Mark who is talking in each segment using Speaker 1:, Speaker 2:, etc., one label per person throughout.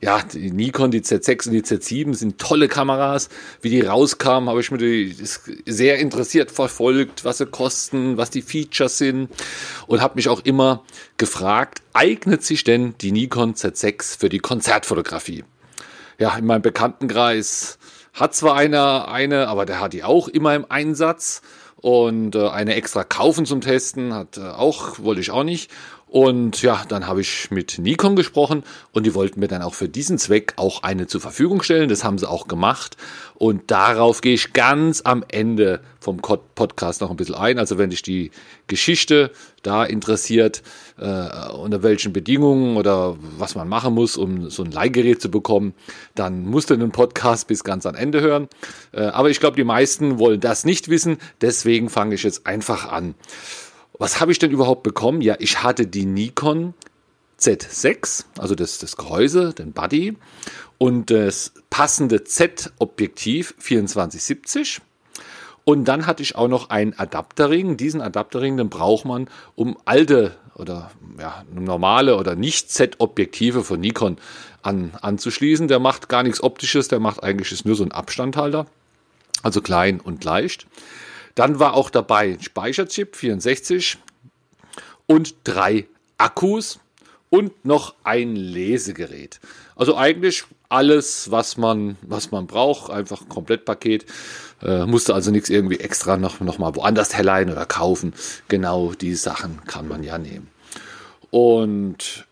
Speaker 1: ja, die Nikon, die Z6 und die Z7 sind tolle Kameras. Wie die rauskamen, habe ich mir die sehr interessiert verfolgt, was sie kosten, was die Features sind und habe mich auch immer gefragt, eignet sich denn die Nikon Z6 für die Konzertfotografie? Ja, in meinem Bekanntenkreis hat zwar einer eine, aber der hat die auch immer im Einsatz und äh, eine extra kaufen zum Testen hat äh, auch wollte ich auch nicht und ja, dann habe ich mit Nikon gesprochen und die wollten mir dann auch für diesen Zweck auch eine zur Verfügung stellen. Das haben sie auch gemacht. Und darauf gehe ich ganz am Ende vom Podcast noch ein bisschen ein. Also wenn dich die Geschichte da interessiert, äh, unter welchen Bedingungen oder was man machen muss, um so ein Leihgerät zu bekommen, dann musst du den Podcast bis ganz am Ende hören. Äh, aber ich glaube, die meisten wollen das nicht wissen. Deswegen fange ich jetzt einfach an. Was habe ich denn überhaupt bekommen? Ja, ich hatte die Nikon Z6, also das, das Gehäuse, den Buddy und das passende Z-Objektiv 2470. Und dann hatte ich auch noch einen Adapterring. Diesen Adapterring, den braucht man, um alte oder ja, normale oder nicht Z-Objektive von Nikon an, anzuschließen. Der macht gar nichts Optisches, der macht eigentlich nur so einen Abstandhalter, also klein und leicht. Dann war auch dabei ein Speicherchip 64 und drei Akkus und noch ein Lesegerät. Also eigentlich alles, was man, was man braucht, einfach ein Komplettpaket. Äh, musste also nichts irgendwie extra noch, noch mal woanders herleihen oder kaufen. Genau die Sachen kann man ja nehmen. Und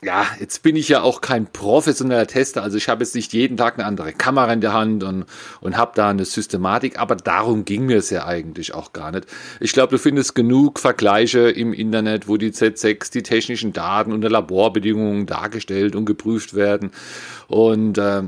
Speaker 1: ja, jetzt bin ich ja auch kein professioneller Tester, also ich habe jetzt nicht jeden Tag eine andere Kamera in der Hand und, und habe da eine Systematik, aber darum ging mir es ja eigentlich auch gar nicht. Ich glaube, du findest genug Vergleiche im Internet, wo die Z6, die technischen Daten unter Laborbedingungen dargestellt und geprüft werden. Und äh,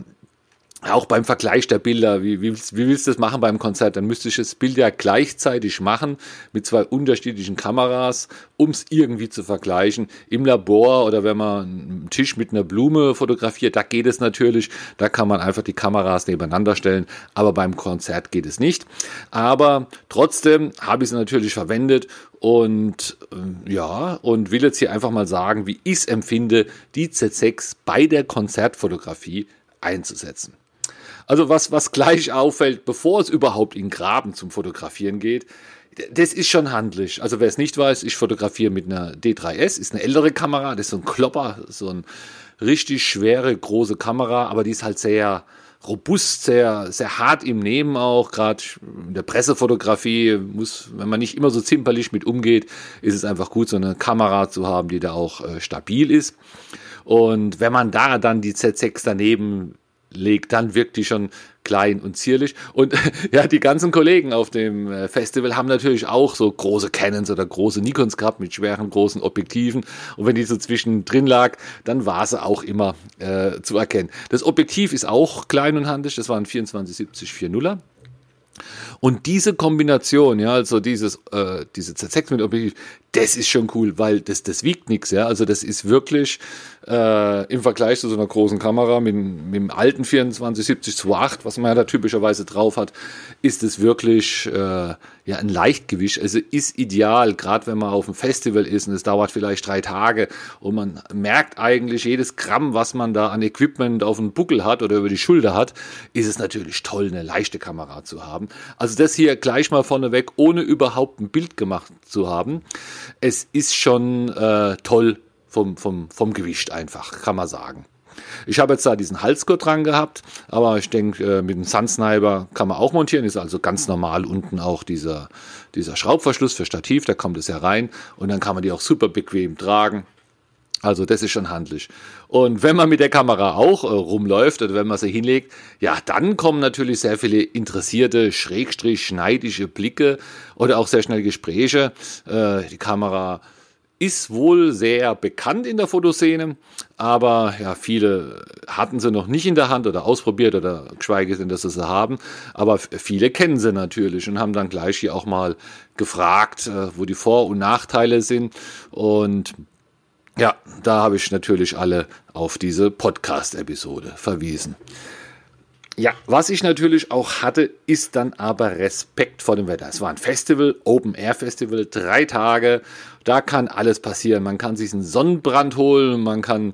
Speaker 1: auch beim Vergleich der Bilder, wie, wie, wie willst du das machen beim Konzert? Dann müsste ich das Bild ja gleichzeitig machen mit zwei unterschiedlichen Kameras, um es irgendwie zu vergleichen. Im Labor oder wenn man einen Tisch mit einer Blume fotografiert, da geht es natürlich, da kann man einfach die Kameras nebeneinander stellen, aber beim Konzert geht es nicht. Aber trotzdem habe ich sie natürlich verwendet und äh, ja, und will jetzt hier einfach mal sagen, wie ich es empfinde, die Z6 bei der Konzertfotografie einzusetzen. Also was, was gleich auffällt, bevor es überhaupt in Graben zum Fotografieren geht, das ist schon handlich. Also wer es nicht weiß, ich fotografiere mit einer D3S, ist eine ältere Kamera, das ist so ein Klopper, so eine richtig schwere, große Kamera, aber die ist halt sehr robust, sehr, sehr hart im Nehmen auch. Gerade in der Pressefotografie muss, wenn man nicht immer so zimperlich mit umgeht, ist es einfach gut, so eine Kamera zu haben, die da auch äh, stabil ist. Und wenn man da dann die Z6 daneben legt, dann wirkt die schon klein und zierlich. Und ja, die ganzen Kollegen auf dem äh, Festival haben natürlich auch so große Canons oder große Nikons gehabt mit schweren großen Objektiven. Und wenn die so zwischendrin lag, dann war sie auch immer äh, zu erkennen. Das Objektiv ist auch klein und handig. Das war ein 2470 4.0er. Und diese Kombination, ja, also dieses, äh, diese Z6 mit Objektiv, das ist schon cool, weil das, das wiegt nichts, ja. Also das ist wirklich äh, im Vergleich zu so einer großen Kamera mit, mit dem alten 2470 2.8, was man ja da typischerweise drauf hat, ist es wirklich äh, ja ein Leichtgewicht. Also ist ideal, gerade wenn man auf einem Festival ist und es dauert vielleicht drei Tage und man merkt eigentlich jedes Gramm, was man da an Equipment auf dem Buckel hat oder über die Schulter hat, ist es natürlich toll, eine leichte Kamera zu haben. Also das hier gleich mal vorneweg, ohne überhaupt ein Bild gemacht zu haben es ist schon äh, toll vom, vom, vom Gewicht einfach, kann man sagen. Ich habe jetzt da diesen Halsgurt dran gehabt, aber ich denke, äh, mit dem Sunsniper kann man auch montieren. Ist also ganz normal unten auch dieser, dieser Schraubverschluss für Stativ, da kommt es ja rein und dann kann man die auch super bequem tragen. Also das ist schon handlich. Und wenn man mit der Kamera auch äh, rumläuft oder wenn man sie hinlegt, ja, dann kommen natürlich sehr viele interessierte, schrägstrich schneidische Blicke oder auch sehr schnell Gespräche. Äh, die Kamera ist wohl sehr bekannt in der Fotoszene, aber ja, viele hatten sie noch nicht in der Hand oder ausprobiert oder geschweige denn, dass sie sie haben. Aber viele kennen sie natürlich und haben dann gleich hier auch mal gefragt, äh, wo die Vor- und Nachteile sind. Und ja, da habe ich natürlich alle auf diese Podcast-Episode verwiesen. Ja, was ich natürlich auch hatte, ist dann aber Respekt vor dem Wetter. Es war ein Festival, Open Air Festival, drei Tage. Da kann alles passieren. Man kann sich einen Sonnenbrand holen, man kann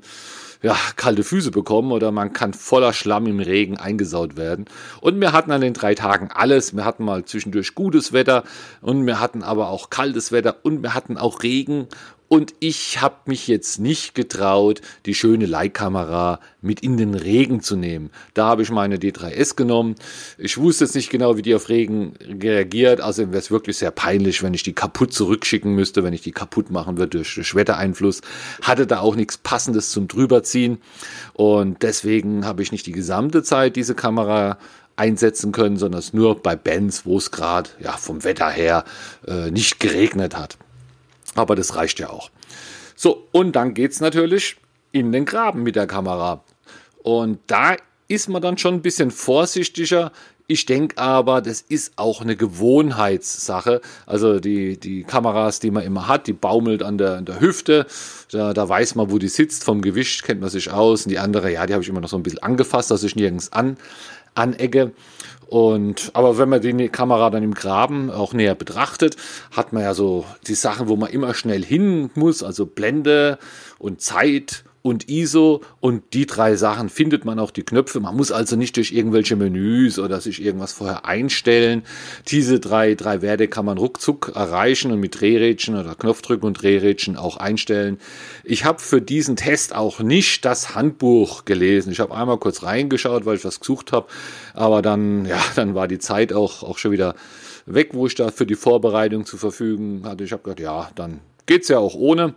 Speaker 1: ja, kalte Füße bekommen oder man kann voller Schlamm im Regen eingesaut werden. Und wir hatten an den drei Tagen alles. Wir hatten mal zwischendurch gutes Wetter und wir hatten aber auch kaltes Wetter und wir hatten auch Regen und ich habe mich jetzt nicht getraut, die schöne Leihkamera mit in den Regen zu nehmen. Da habe ich meine D3S genommen. Ich wusste jetzt nicht genau, wie die auf Regen reagiert. Also wäre es wirklich sehr peinlich, wenn ich die kaputt zurückschicken müsste, wenn ich die kaputt machen würde durch, durch Wettereinfluss. Hatte da auch nichts Passendes zum drüberziehen. Und deswegen habe ich nicht die gesamte Zeit diese Kamera einsetzen können, sondern es nur bei Bands, wo es gerade ja, vom Wetter her äh, nicht geregnet hat. Aber das reicht ja auch. So, und dann geht es natürlich in den Graben mit der Kamera. Und da ist man dann schon ein bisschen vorsichtiger. Ich denke aber, das ist auch eine Gewohnheitssache. Also die, die Kameras, die man immer hat, die baumelt an der, an der Hüfte. Da, da weiß man, wo die sitzt. Vom Gewicht kennt man sich aus. Und die andere, ja, die habe ich immer noch so ein bisschen angefasst, dass ich nirgends an, anecke. Und, aber wenn man die Kamera dann im Graben auch näher betrachtet, hat man ja so die Sachen, wo man immer schnell hin muss, also Blende und Zeit und ISO und die drei Sachen findet man auch die Knöpfe. Man muss also nicht durch irgendwelche Menüs oder sich irgendwas vorher einstellen. Diese drei, drei Werte kann man ruckzuck erreichen und mit Drehrädchen oder Knopfdrücken und Drehrädchen auch einstellen. Ich habe für diesen Test auch nicht das Handbuch gelesen. Ich habe einmal kurz reingeschaut, weil ich was gesucht habe, aber dann, ja, dann war die Zeit auch, auch schon wieder weg, wo ich da für die Vorbereitung zu verfügen hatte. Ich habe gedacht, ja, dann geht's ja auch ohne.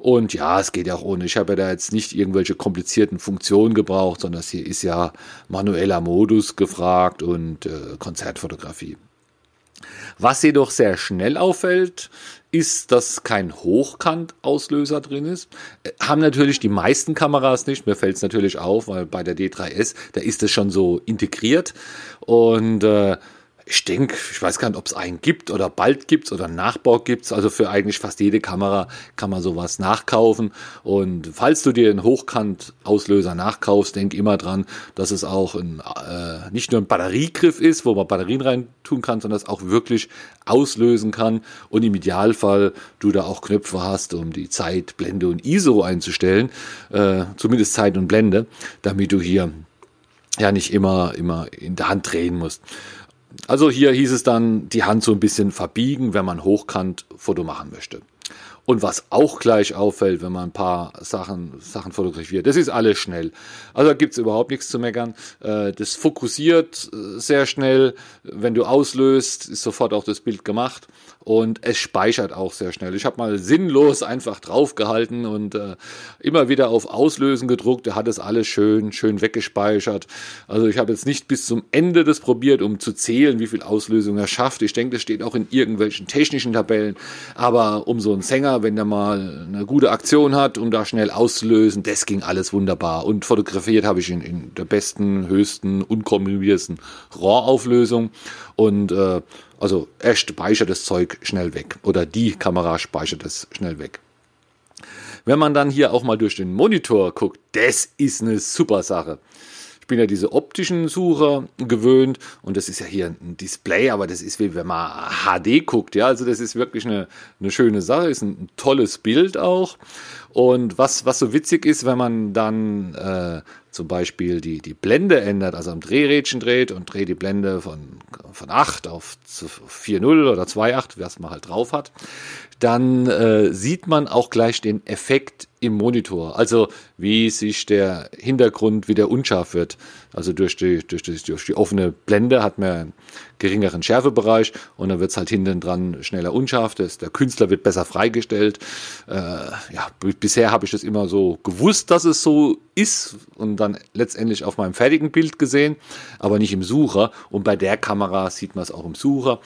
Speaker 1: Und ja, es geht ja auch ohne. Ich habe ja da jetzt nicht irgendwelche komplizierten Funktionen gebraucht, sondern hier ist ja manueller Modus gefragt und äh, Konzertfotografie. Was jedoch sehr schnell auffällt, ist, dass kein Hochkantauslöser drin ist. Äh, haben natürlich die meisten Kameras nicht. Mir fällt es natürlich auf, weil bei der D3S, da ist es schon so integriert. Und äh, ich denke, ich weiß gar nicht, ob es einen gibt oder bald gibt oder einen Nachbau gibt. Also für eigentlich fast jede Kamera kann man sowas nachkaufen. Und falls du dir einen Hochkant-Auslöser nachkaufst, denk immer dran, dass es auch ein, äh, nicht nur ein Batteriegriff ist, wo man Batterien rein tun kann, sondern es auch wirklich auslösen kann. Und im Idealfall du da auch Knöpfe hast, um die Zeit, Blende und ISO einzustellen. Äh, zumindest Zeit und Blende, damit du hier ja nicht immer, immer in der Hand drehen musst. Also hier hieß es dann, die Hand so ein bisschen verbiegen, wenn man hochkant Foto machen möchte. Und was auch gleich auffällt, wenn man ein paar Sachen, Sachen fotografiert, das ist alles schnell. Also da gibt es überhaupt nichts zu meckern. Äh, das fokussiert äh, sehr schnell. Wenn du auslöst, ist sofort auch das Bild gemacht und es speichert auch sehr schnell. Ich habe mal sinnlos einfach draufgehalten und äh, immer wieder auf Auslösen gedruckt. Er hat es alles schön, schön weggespeichert. Also ich habe jetzt nicht bis zum Ende das probiert, um zu zählen, wie viel Auslösung er schafft. Ich denke, das steht auch in irgendwelchen technischen Tabellen. Aber um so einen Sänger, wenn der mal eine gute Aktion hat, um da schnell auszulösen, das ging alles wunderbar. Und fotografiert habe ich in, in der besten, höchsten, unkombiniertesten RAW-Auflösung. Und äh, also er speichert das Zeug schnell weg oder die Kamera speichert es schnell weg. Wenn man dann hier auch mal durch den Monitor guckt, das ist eine super Sache. Bin ja diese optischen Sucher gewöhnt und das ist ja hier ein Display, aber das ist wie wenn man HD guckt, ja, also das ist wirklich eine, eine schöne Sache, ist ein, tolles Bild auch. Und was, was so witzig ist, wenn man dann äh, zum Beispiel die, die Blende ändert, also am Drehrädchen dreht und dreht die Blende von, von 8 auf 4.0 oder 2.8, was man halt drauf hat, dann äh, sieht man auch gleich den Effekt im Monitor. Also wie sich der Hintergrund wieder unscharf wird. Also durch die, durch die, durch die offene Blende hat man einen geringeren Schärfebereich und dann wird es halt hinten dran schneller unscharf. Der Künstler wird besser freigestellt. Äh, ja, bisher habe ich das immer so gewusst, dass es so ist und dann letztendlich auf meinem fertigen Bild gesehen, aber nicht im Sucher. Und bei der Kamera sieht man es auch im Sucher.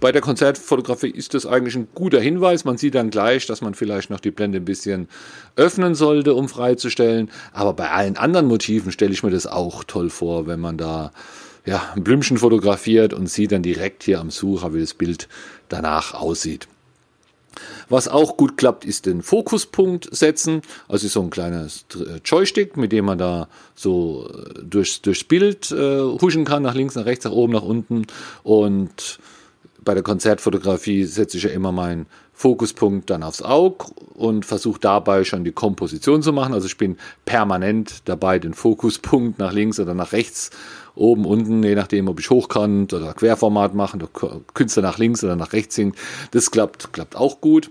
Speaker 1: Bei der Konzertfotografie ist das eigentlich ein guter Hinweis. Man sieht dann gleich, dass man vielleicht noch die Blende ein bisschen öffnen sollte, um freizustellen. Aber bei allen anderen Motiven stelle ich mir das auch toll vor, wenn man da ja, ein Blümchen fotografiert und sieht dann direkt hier am Sucher, wie das Bild danach aussieht. Was auch gut klappt, ist den Fokuspunkt setzen. Also so ein kleines Joystick, mit dem man da so äh, durchs, durchs Bild äh, huschen kann, nach links, nach rechts, nach oben, nach unten. Und bei der Konzertfotografie setze ich ja immer meinen Fokuspunkt dann aufs Auge und versuche dabei schon die Komposition zu machen. Also ich bin permanent dabei, den Fokuspunkt nach links oder nach rechts, oben, unten, je nachdem, ob ich hochkant oder Querformat machen, Künstler nach links oder nach rechts singt. Das klappt, klappt auch gut.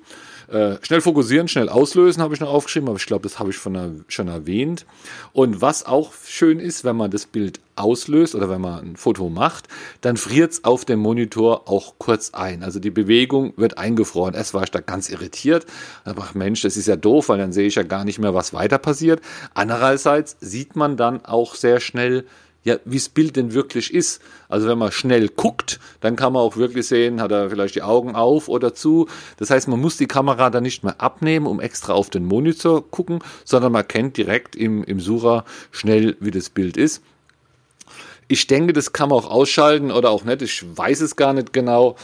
Speaker 1: Äh, schnell fokussieren, schnell auslösen habe ich noch aufgeschrieben, aber ich glaube, das habe ich von, schon erwähnt. Und was auch schön ist, wenn man das Bild auslöst oder wenn man ein Foto macht, dann friert es auf dem Monitor auch kurz ein. Also die Bewegung wird eingefroren. Erst war ich da ganz irritiert. Aber Mensch, das ist ja doof, weil dann sehe ich ja gar nicht mehr, was weiter passiert. Andererseits sieht man dann auch sehr schnell, ja, wie das Bild denn wirklich ist. Also wenn man schnell guckt, dann kann man auch wirklich sehen, hat er vielleicht die Augen auf oder zu. Das heißt, man muss die Kamera dann nicht mehr abnehmen, um extra auf den Monitor gucken, sondern man kennt direkt im, im Sucher schnell, wie das Bild ist. Ich denke, das kann man auch ausschalten oder auch nicht. Ich weiß es gar nicht genau.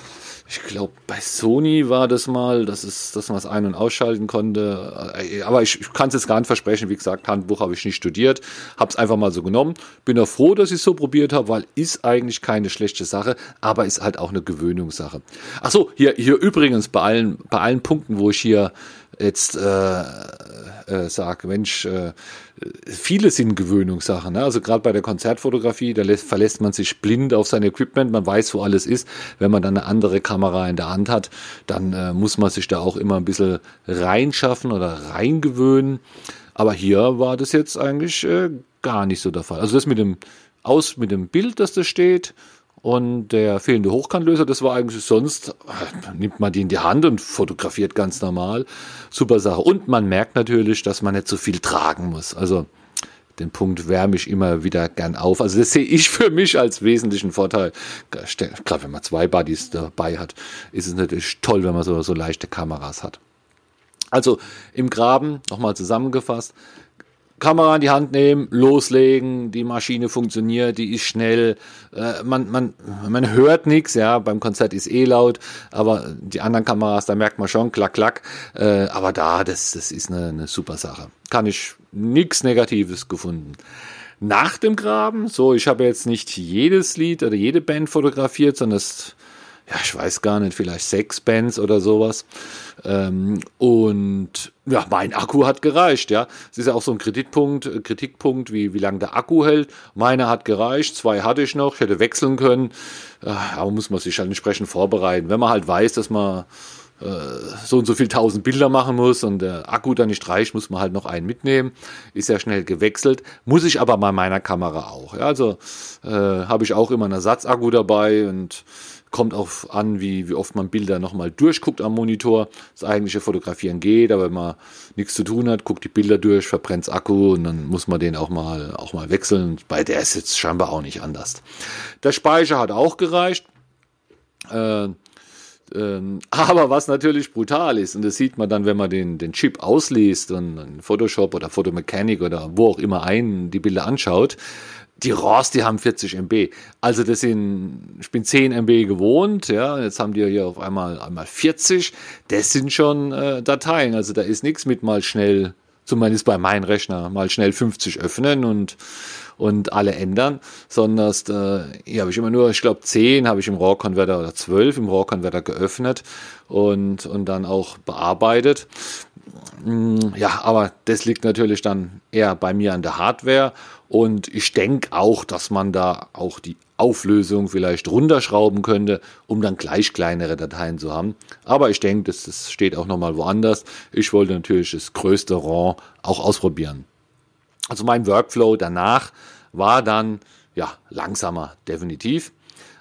Speaker 1: Ich glaube, bei Sony war das mal, dass, es, dass man es ein- und ausschalten konnte. Äh, aber ich, ich kann es jetzt gar nicht versprechen. Wie gesagt, Handbuch habe ich nicht studiert. Habe es einfach mal so genommen. Bin auch froh, dass ich es so probiert habe, weil ist eigentlich keine schlechte Sache, aber ist halt auch eine Gewöhnungssache. Ach so, hier, hier übrigens bei allen, bei allen Punkten, wo ich hier jetzt äh, äh, sage, Mensch, äh, viele sind Gewöhnungssachen. Ne? Also gerade bei der Konzertfotografie, da lässt, verlässt man sich blind auf sein Equipment, man weiß, wo alles ist. Wenn man dann eine andere Kamera in der Hand hat, dann äh, muss man sich da auch immer ein bisschen reinschaffen oder reingewöhnen. Aber hier war das jetzt eigentlich äh, gar nicht so der Fall. Also das mit dem aus mit dem Bild, das da steht, und der fehlende Hochkantlöser, das war eigentlich sonst, nimmt man die in die Hand und fotografiert ganz normal. Super Sache. Und man merkt natürlich, dass man nicht so viel tragen muss. Also den Punkt wärme ich immer wieder gern auf. Also das sehe ich für mich als wesentlichen Vorteil. Klar, wenn man zwei Buddies dabei hat, ist es natürlich toll, wenn man so, so leichte Kameras hat. Also im Graben, nochmal zusammengefasst, Kamera in die Hand nehmen, loslegen, die Maschine funktioniert, die ist schnell, äh, man, man, man hört nichts, ja, beim Konzert ist eh laut, aber die anderen Kameras, da merkt man schon, klack, klack, äh, aber da, das, das ist eine, eine super Sache. Kann ich nichts Negatives gefunden. Nach dem Graben, so, ich habe jetzt nicht jedes Lied oder jede Band fotografiert, sondern es ja, ich weiß gar nicht, vielleicht sechs Bands oder sowas. Ähm, und ja, mein Akku hat gereicht, ja. Es ist ja auch so ein Kritikpunkt, äh, Kritikpunkt, wie, wie lange der Akku hält. Meiner hat gereicht, zwei hatte ich noch, ich hätte wechseln können. Äh, aber muss man sich halt entsprechend vorbereiten. Wenn man halt weiß, dass man äh, so und so viel tausend Bilder machen muss und der Akku dann nicht reicht, muss man halt noch einen mitnehmen. Ist ja schnell gewechselt. Muss ich aber bei meiner Kamera auch. Ja, also äh, habe ich auch immer einen Ersatzakku dabei und Kommt auch an, wie, wie oft man Bilder nochmal durchguckt am Monitor. Das eigentliche Fotografieren geht, aber wenn man nichts zu tun hat, guckt die Bilder durch, verbrennt Akku und dann muss man den auch mal, auch mal wechseln. Bei der ist jetzt scheinbar auch nicht anders. Der Speicher hat auch gereicht. Äh, aber was natürlich brutal ist, und das sieht man dann, wenn man den, den Chip ausliest und in Photoshop oder Photomechanic oder wo auch immer ein die Bilder anschaut, die RAWs, die haben 40 MB. Also das sind, ich bin 10 MB gewohnt, ja, jetzt haben die hier auf einmal einmal 40. Das sind schon äh, Dateien. Also da ist nichts mit mal schnell, zumindest bei meinem Rechner, mal schnell 50 öffnen und und alle ändern, sondern äh, hier habe ich immer nur, ich glaube 10 habe ich im RAW-Converter oder 12 im RAW-Converter geöffnet und, und dann auch bearbeitet. Mm, ja, aber das liegt natürlich dann eher bei mir an der Hardware und ich denke auch, dass man da auch die Auflösung vielleicht runterschrauben könnte, um dann gleich kleinere Dateien zu haben. Aber ich denke, das, das steht auch nochmal woanders. Ich wollte natürlich das größte RAW auch ausprobieren. Also mein Workflow danach, war dann ja langsamer, definitiv.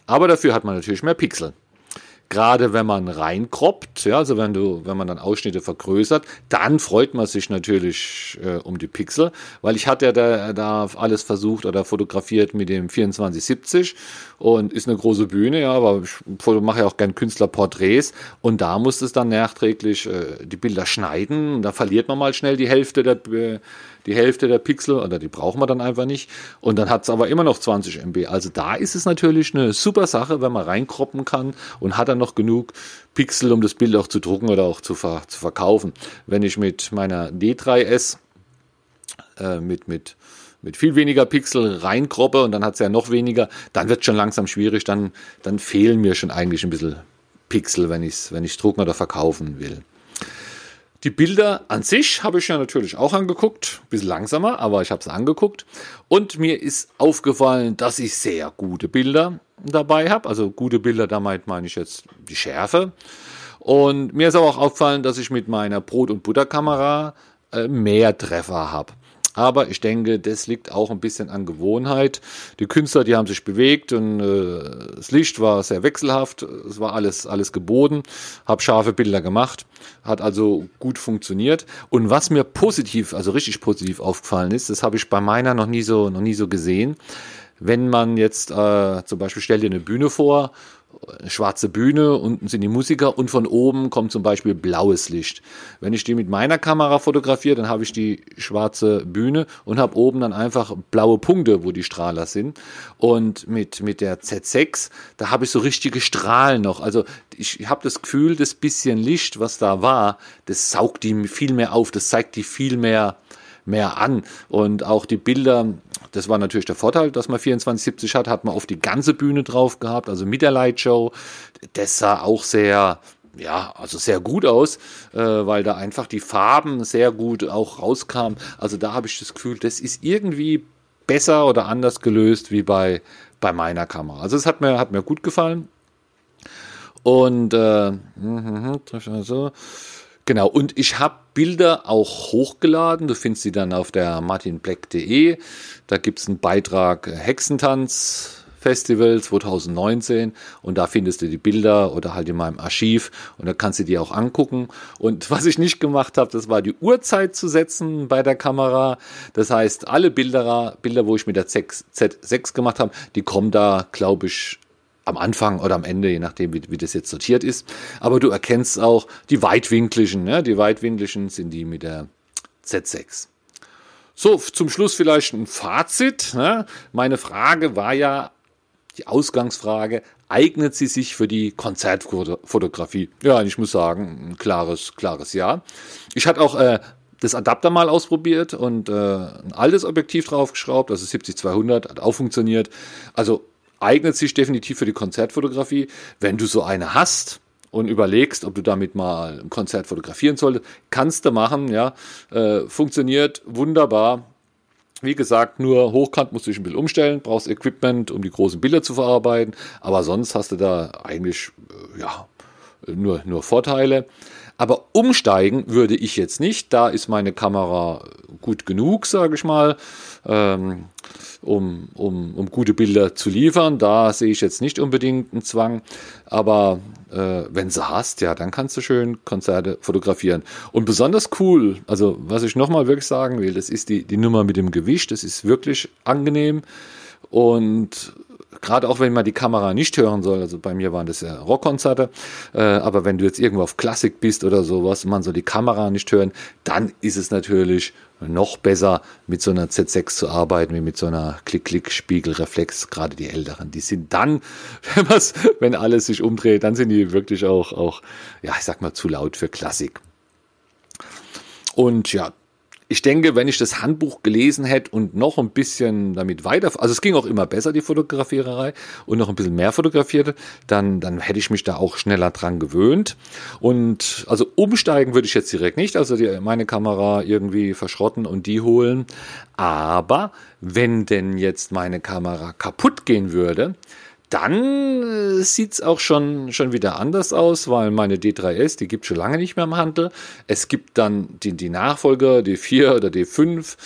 Speaker 1: Aber dafür hat man natürlich mehr Pixel. Gerade wenn man reinkroppt, ja, also wenn du, wenn man dann Ausschnitte vergrößert, dann freut man sich natürlich äh, um die Pixel, weil ich hatte ja da, da alles versucht oder fotografiert mit dem 2470 und ist eine große Bühne, ja, aber ich mache ja auch gern Künstlerporträts und da muss es dann nachträglich äh, die Bilder schneiden, da verliert man mal schnell die Hälfte der, äh, die Hälfte der Pixel oder die brauchen wir dann einfach nicht. Und dann hat es aber immer noch 20 MB. Also da ist es natürlich eine super Sache, wenn man reinkroppen kann und hat dann noch genug Pixel, um das Bild auch zu drucken oder auch zu, ver zu verkaufen. Wenn ich mit meiner D3S äh, mit, mit mit viel weniger Pixel reinkroppe und dann hat es ja noch weniger, dann wird es schon langsam schwierig, dann, dann fehlen mir schon eigentlich ein bisschen Pixel, wenn ich es wenn drucken oder verkaufen will. Die Bilder an sich habe ich ja natürlich auch angeguckt, ein bisschen langsamer, aber ich habe es angeguckt. Und mir ist aufgefallen, dass ich sehr gute Bilder dabei habe. Also gute Bilder, damit meine ich jetzt die Schärfe. Und mir ist aber auch aufgefallen, dass ich mit meiner Brot- und Butterkamera äh, mehr Treffer habe. Aber ich denke, das liegt auch ein bisschen an Gewohnheit. Die Künstler, die haben sich bewegt und äh, das Licht war sehr wechselhaft. Es war alles, alles geboten. Hab scharfe Bilder gemacht. Hat also gut funktioniert. Und was mir positiv, also richtig positiv aufgefallen ist, das habe ich bei meiner noch nie so, noch nie so gesehen. Wenn man jetzt äh, zum Beispiel stellt dir eine Bühne vor schwarze Bühne, unten sind die Musiker und von oben kommt zum Beispiel blaues Licht. Wenn ich die mit meiner Kamera fotografiere, dann habe ich die schwarze Bühne und habe oben dann einfach blaue Punkte, wo die Strahler sind. Und mit, mit der Z6, da habe ich so richtige Strahlen noch. Also ich habe das Gefühl, das bisschen Licht, was da war, das saugt die viel mehr auf, das zeigt die viel mehr mehr an. Und auch die Bilder, das war natürlich der Vorteil, dass man 2470 hat, hat man auf die ganze Bühne drauf gehabt, also mit der Lightshow. Das sah auch sehr, ja, also sehr gut aus, äh, weil da einfach die Farben sehr gut auch rauskamen. Also da habe ich das Gefühl, das ist irgendwie besser oder anders gelöst wie bei, bei meiner Kamera. Also es hat mir, hat mir gut gefallen. Und äh, so. Genau, und ich habe Bilder auch hochgeladen. Du findest sie dann auf der martinblack.de. Da gibt es einen Beitrag Hexentanz Festival 2019 und da findest du die Bilder oder halt in meinem Archiv und da kannst du die auch angucken. Und was ich nicht gemacht habe, das war die Uhrzeit zu setzen bei der Kamera. Das heißt, alle Bilder, Bilder, wo ich mit der Z6 gemacht habe, die kommen da, glaube ich, am Anfang oder am Ende, je nachdem, wie, wie das jetzt sortiert ist. Aber du erkennst auch die weitwinkligen. Ne? Die weitwinkligen sind die mit der Z6. So, zum Schluss vielleicht ein Fazit. Ne? Meine Frage war ja, die Ausgangsfrage, eignet sie sich für die Konzertfotografie? Ja, ich muss sagen, ein klares, klares Ja. Ich hatte auch äh, das Adapter mal ausprobiert und äh, ein altes Objektiv draufgeschraubt, also 70-200, hat auch funktioniert. Also eignet sich definitiv für die Konzertfotografie. Wenn du so eine hast und überlegst, ob du damit mal ein Konzert fotografieren solltest, kannst du machen, ja. Äh, funktioniert wunderbar. Wie gesagt, nur hochkant musst du dich ein bisschen umstellen, brauchst Equipment, um die großen Bilder zu verarbeiten, aber sonst hast du da eigentlich, äh, ja, nur, nur Vorteile. Aber umsteigen würde ich jetzt nicht. Da ist meine Kamera gut genug, sage ich mal. Ähm, um, um, um gute Bilder zu liefern. Da sehe ich jetzt nicht unbedingt einen Zwang, aber äh, wenn du hast, ja, dann kannst du schön Konzerte fotografieren. Und besonders cool, also was ich nochmal wirklich sagen will, das ist die, die Nummer mit dem Gewicht, das ist wirklich angenehm und gerade auch wenn man die Kamera nicht hören soll, also bei mir waren das ja Rockkonzerte, äh, aber wenn du jetzt irgendwo auf Klassik bist oder sowas, man soll die Kamera nicht hören, dann ist es natürlich noch besser mit so einer Z6 zu arbeiten, wie mit so einer Klick-Klick-Spiegelreflex, gerade die älteren. Die sind dann, wenn, wenn alles sich umdreht, dann sind die wirklich auch, auch, ja, ich sag mal, zu laut für Klassik. Und ja, ich denke, wenn ich das Handbuch gelesen hätte und noch ein bisschen damit weiter, also es ging auch immer besser, die Fotografiererei, und noch ein bisschen mehr fotografierte, dann, dann hätte ich mich da auch schneller dran gewöhnt. Und also umsteigen würde ich jetzt direkt nicht, also die, meine Kamera irgendwie verschrotten und die holen. Aber wenn denn jetzt meine Kamera kaputt gehen würde, dann äh, sieht's auch schon, schon wieder anders aus, weil meine D3S, die gibt schon lange nicht mehr im Handel. Es gibt dann die, die Nachfolger, D4 oder D5,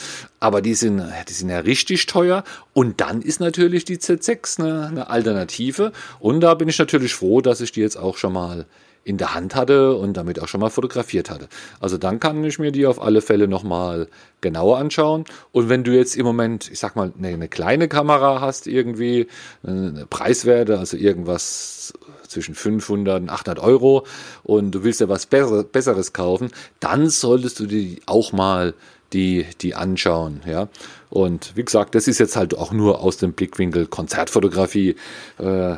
Speaker 1: aber die sind, die sind ja richtig teuer. Und dann ist natürlich die Z6 eine, eine Alternative. Und da bin ich natürlich froh, dass ich die jetzt auch schon mal in der Hand hatte und damit auch schon mal fotografiert hatte. Also dann kann ich mir die auf alle Fälle nochmal genauer anschauen. Und wenn du jetzt im Moment, ich sag mal, eine, eine kleine Kamera hast, irgendwie eine Preiswerte, also irgendwas zwischen 500 und 800 Euro und du willst ja was Besseres kaufen, dann solltest du die auch mal die, die anschauen, ja. Und wie gesagt, das ist jetzt halt auch nur aus dem Blickwinkel Konzertfotografie. Äh,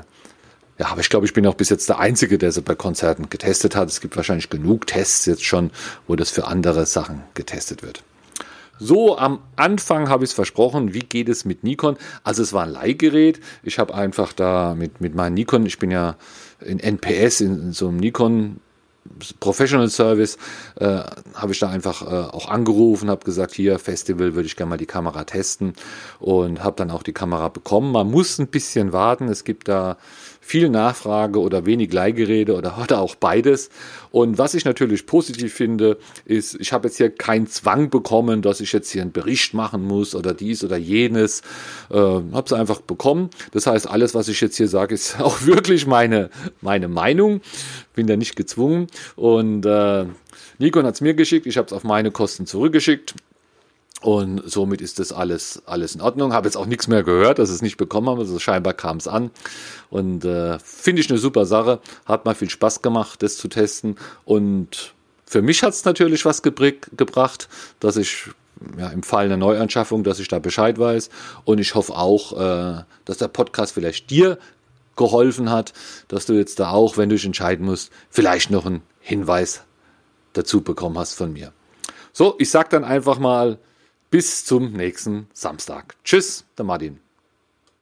Speaker 1: ja, aber ich glaube, ich bin auch bis jetzt der Einzige, der sie bei Konzerten getestet hat. Es gibt wahrscheinlich genug Tests jetzt schon, wo das für andere Sachen getestet wird. So, am Anfang habe ich es versprochen, wie geht es mit Nikon? Also es war ein Leihgerät. Ich habe einfach da mit, mit meinem Nikon, ich bin ja in NPS, in, in so einem Nikon Professional Service, äh, habe ich da einfach äh, auch angerufen, habe gesagt, hier Festival würde ich gerne mal die Kamera testen und habe dann auch die Kamera bekommen. Man muss ein bisschen warten, es gibt da viel Nachfrage oder wenig Leihgerede oder heute auch beides. Und was ich natürlich positiv finde, ist, ich habe jetzt hier keinen Zwang bekommen, dass ich jetzt hier einen Bericht machen muss oder dies oder jenes. Äh, habe es einfach bekommen. Das heißt, alles, was ich jetzt hier sage, ist auch wirklich meine, meine Meinung. Bin da nicht gezwungen. Und äh, Nikon hat es mir geschickt, ich habe es auf meine Kosten zurückgeschickt. Und somit ist das alles, alles in Ordnung. Habe jetzt auch nichts mehr gehört, dass es nicht bekommen haben. Also scheinbar kam es an. Und äh, finde ich eine super Sache. Hat mal viel Spaß gemacht, das zu testen. Und für mich hat es natürlich was gebracht, dass ich ja, im Fall einer Neuanschaffung, dass ich da Bescheid weiß. Und ich hoffe auch, äh, dass der Podcast vielleicht dir geholfen hat, dass du jetzt da auch, wenn du dich entscheiden musst, vielleicht noch einen Hinweis dazu bekommen hast von mir. So, ich sag dann einfach mal, bis zum nächsten Samstag. Tschüss, der Martin.